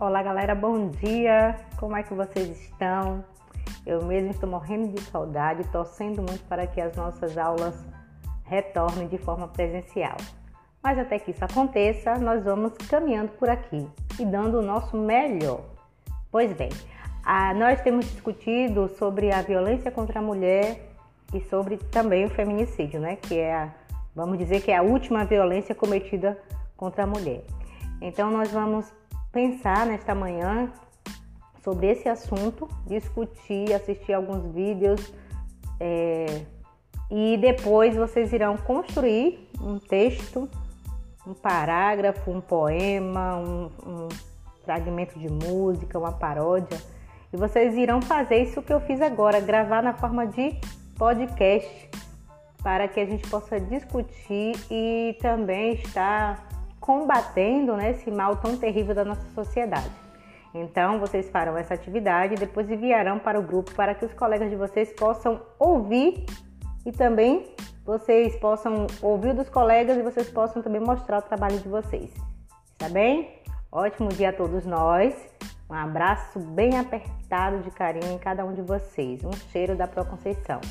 Olá, galera, bom dia! Como é que vocês estão? Eu mesmo estou morrendo de saudade, torcendo muito para que as nossas aulas retornem de forma presencial. Mas até que isso aconteça, nós vamos caminhando por aqui e dando o nosso melhor. Pois bem, a, nós temos discutido sobre a violência contra a mulher e sobre também o feminicídio, né? Que é, a, vamos dizer que é a última violência cometida contra a mulher. Então, nós vamos pensar nesta manhã sobre esse assunto, discutir, assistir alguns vídeos é, e depois vocês irão construir um texto, um parágrafo, um poema, um, um fragmento de música, uma paródia e vocês irão fazer isso que eu fiz agora, gravar na forma de podcast para que a gente possa discutir e também estar combatendo né, esse mal tão terrível da nossa sociedade. Então, vocês farão essa atividade e depois enviarão para o grupo para que os colegas de vocês possam ouvir e também vocês possam ouvir dos colegas e vocês possam também mostrar o trabalho de vocês. Tá bem? Ótimo dia a todos nós. Um abraço bem apertado de carinho em cada um de vocês. Um cheiro da Pro Conceição.